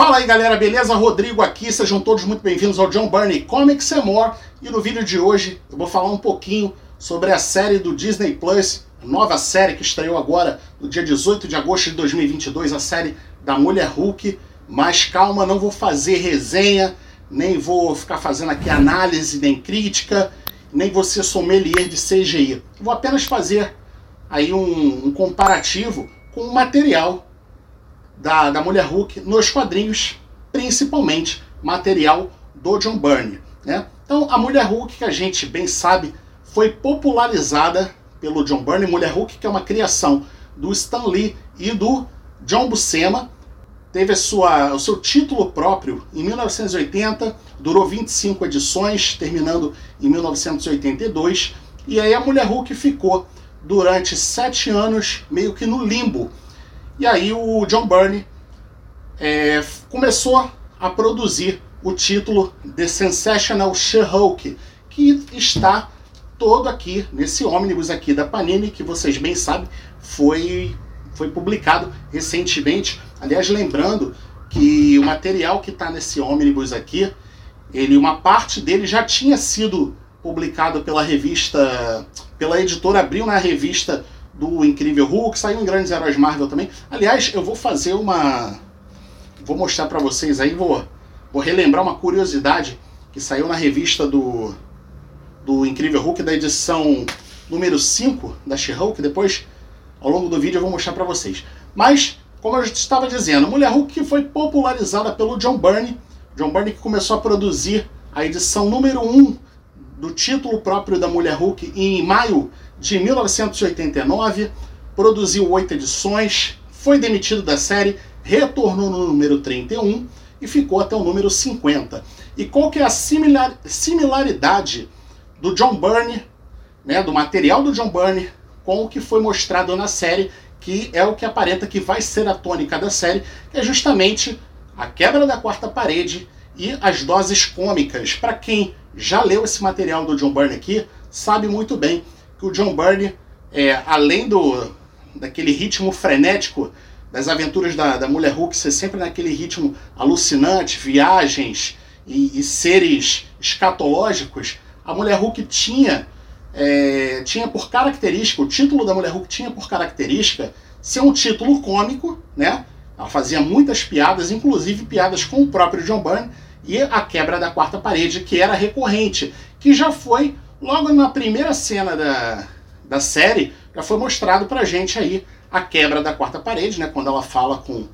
Fala aí galera, beleza? Rodrigo aqui, sejam todos muito bem-vindos ao John Burney Comics and More. E no vídeo de hoje eu vou falar um pouquinho sobre a série do Disney Plus, nova série que estreou agora no dia 18 de agosto de 2022, a série da Mulher Hulk. Mas calma, não vou fazer resenha, nem vou ficar fazendo aqui análise, nem crítica, nem vou ser sommelier de CGI. Vou apenas fazer aí um, um comparativo com o material da, da Mulher Hulk nos quadrinhos, principalmente material do John Byrne. Né? Então, a Mulher Hulk, que a gente bem sabe, foi popularizada pelo John Byrne. Mulher Hulk, que é uma criação do Stan Lee e do John Buscema, teve sua, o seu título próprio em 1980, durou 25 edições, terminando em 1982, e aí a Mulher Hulk ficou durante sete anos meio que no limbo e aí o John Byrne é, começou a produzir o título The Sensational She-Hulk, que está todo aqui nesse ônibus aqui da Panini, que vocês bem sabem, foi, foi publicado recentemente. Aliás, lembrando que o material que está nesse ônibus aqui, ele, uma parte dele já tinha sido publicado pela revista, pela editora Abril na revista do Incrível Hulk, saiu em Grandes Heróis Marvel também. Aliás, eu vou fazer uma. Vou mostrar para vocês aí, vou, vou relembrar uma curiosidade que saiu na revista do, do Incrível Hulk, da edição número 5 da She-Hulk. Depois, ao longo do vídeo, eu vou mostrar para vocês. Mas, como eu estava dizendo, Mulher Hulk foi popularizada pelo John Byrne. John Byrne que começou a produzir a edição número 1 do título próprio da Mulher Hulk em maio de 1989, produziu oito edições, foi demitido da série, retornou no número 31 e ficou até o número 50. E qual que é a similar, similaridade do John Byrne, né, do material do John Byrne, com o que foi mostrado na série, que é o que aparenta que vai ser a tônica da série, que é justamente a quebra da quarta parede e as doses cômicas. Para quem já leu esse material do John Byrne aqui, sabe muito bem que o John Byrne, é, além do daquele ritmo frenético das aventuras da, da Mulher Hulk ser sempre naquele ritmo alucinante, viagens e, e seres escatológicos, a Mulher Hulk tinha é, tinha por característica, o título da Mulher Hulk tinha por característica ser um título cômico, né? Ela fazia muitas piadas, inclusive piadas com o próprio John Byrne e a quebra da quarta parede, que era recorrente, que já foi logo na primeira cena da, da série, já foi mostrado pra gente aí a quebra da quarta parede, né? Quando ela fala com,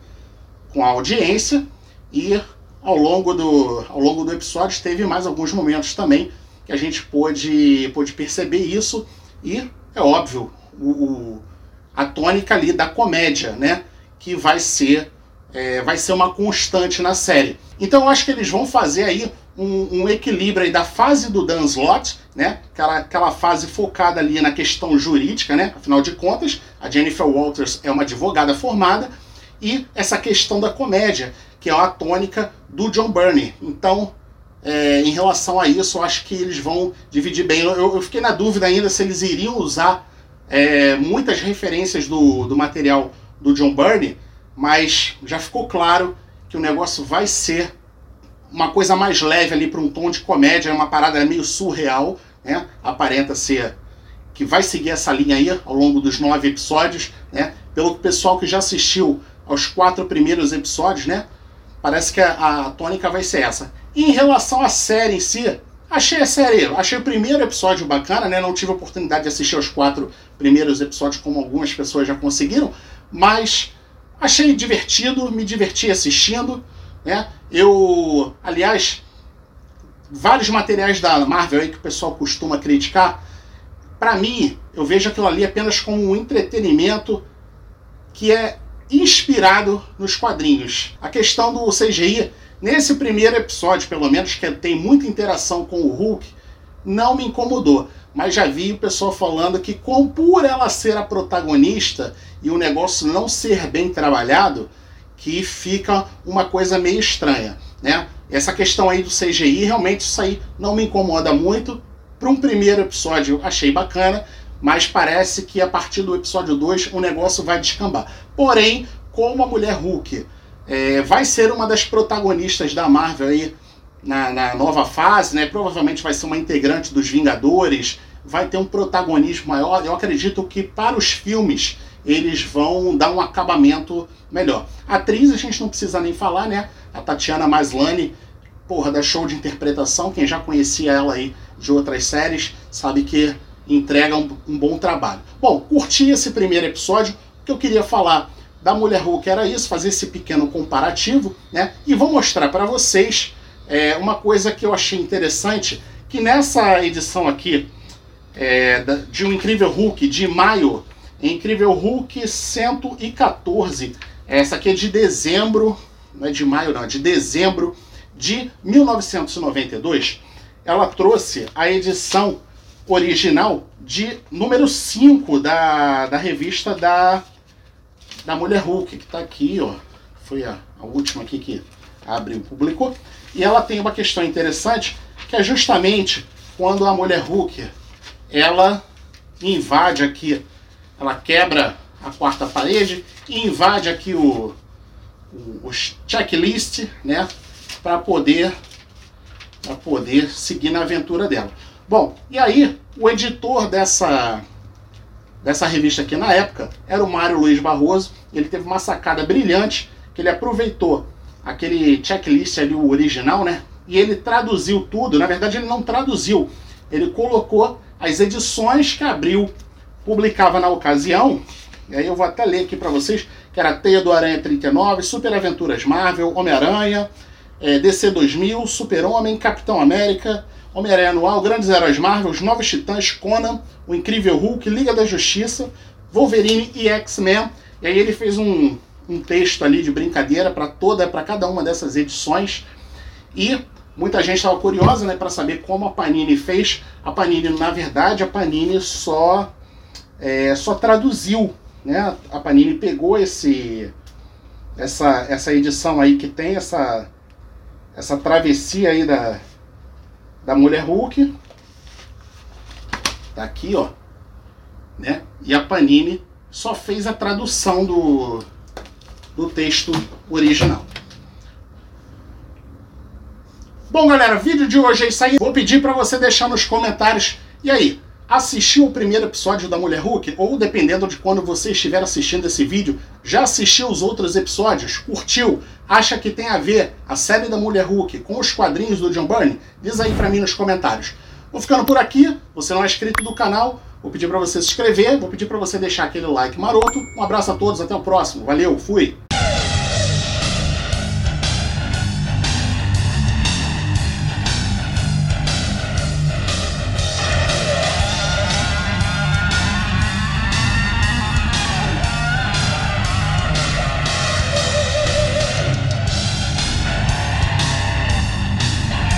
com a audiência e ao longo, do, ao longo do episódio teve mais alguns momentos também que a gente pôde, pôde perceber isso e é óbvio o, o a tônica ali da comédia, né? Que vai ser é, vai ser uma constante na série. Então eu acho que eles vão fazer aí um, um equilíbrio aí da fase do Dan Slott, né? Aquela, aquela fase focada ali na questão jurídica, né? Afinal de contas, a Jennifer Walters é uma advogada formada e essa questão da comédia, que é a tônica do John Burney. Então, é, em relação a isso, eu acho que eles vão dividir bem. Eu, eu fiquei na dúvida ainda se eles iriam usar é, muitas referências do, do material do John Burney, mas já ficou claro que o negócio vai ser uma coisa mais leve ali para um tom de comédia, é uma parada meio surreal, né? Aparenta ser que vai seguir essa linha aí ao longo dos nove episódios, né? Pelo pessoal que já assistiu aos quatro primeiros episódios, né? Parece que a, a tônica vai ser essa. E em relação à série em si, achei a série, achei o primeiro episódio bacana, né? Não tive a oportunidade de assistir os quatro primeiros episódios como algumas pessoas já conseguiram, mas Achei divertido, me diverti assistindo. Né? Eu, aliás, vários materiais da Marvel aí que o pessoal costuma criticar, para mim, eu vejo aquilo ali apenas como um entretenimento que é inspirado nos quadrinhos. A questão do CGI, nesse primeiro episódio, pelo menos, que tem muita interação com o Hulk, não me incomodou mas já vi o pessoal falando que, com por ela ser a protagonista e o negócio não ser bem trabalhado, que fica uma coisa meio estranha, né? Essa questão aí do CGI, realmente isso aí não me incomoda muito. Para um primeiro episódio achei bacana, mas parece que a partir do episódio 2 o negócio vai descambar. Porém, como a mulher Hulk é, vai ser uma das protagonistas da Marvel aí na, na, nova fase, né? Provavelmente vai ser uma integrante dos Vingadores, vai ter um protagonismo maior. Eu acredito que para os filmes eles vão dar um acabamento melhor. Atriz a gente não precisa nem falar, né? A Tatiana Maslany, porra, da show de interpretação, quem já conhecia ela aí de outras séries, sabe que entrega um, um bom trabalho. Bom, curti esse primeiro episódio, que eu queria falar da Mulher Hulk era isso, fazer esse pequeno comparativo, né? E vou mostrar para vocês é, uma coisa que eu achei interessante, que nessa edição aqui é, de um Incrível Hulk de maio, Incrível Hulk 114, essa aqui é de dezembro, não é de maio não, é de dezembro de 1992, ela trouxe a edição original de número 5 da, da revista da, da Mulher Hulk, que está aqui, ó. Foi a, a última aqui que abriu publicou. E ela tem uma questão interessante, que é justamente quando a Mulher Hulk ela invade aqui, ela quebra a quarta parede e invade aqui o, o, o checklist, né, para poder para poder seguir na aventura dela. Bom, e aí o editor dessa dessa revista aqui na época era o Mário Luiz Barroso. Ele teve uma sacada brilhante que ele aproveitou aquele checklist ali, o original, né? E ele traduziu tudo. Na verdade, ele não traduziu. Ele colocou as edições que Abril publicava na ocasião. E aí eu vou até ler aqui para vocês, que era Teia do Aranha 39, Super Aventuras Marvel, Homem-Aranha, é, DC 2000, Super-Homem, Capitão América, Homem-Aranha Anual, Grandes Heróis Marvel, Os Novos Titãs, Conan, O Incrível Hulk, Liga da Justiça, Wolverine e X-Men. E aí ele fez um, um texto ali de brincadeira para toda, para cada uma dessas edições. E muita gente estava curiosa, né, para saber como a Panini fez. A Panini, na verdade, a Panini só é, só traduziu, né? A Panini pegou esse essa essa edição aí que tem essa essa travessia aí da da Mulher Hulk. Tá aqui, ó. Né? E a Panini só fez a tradução do, do texto original. Bom, galera, vídeo de hoje é isso aí. Vou pedir para você deixar nos comentários. E aí, assistiu o primeiro episódio da Mulher Hulk? Ou, dependendo de quando você estiver assistindo esse vídeo, já assistiu os outros episódios? Curtiu? Acha que tem a ver a série da Mulher Hulk com os quadrinhos do John Byrne? Diz aí pra mim nos comentários. Vou ficando por aqui. Você não é inscrito do canal, vou pedir para você se inscrever, vou pedir para você deixar aquele like maroto. Um abraço a todos, até o próximo. Valeu, fui!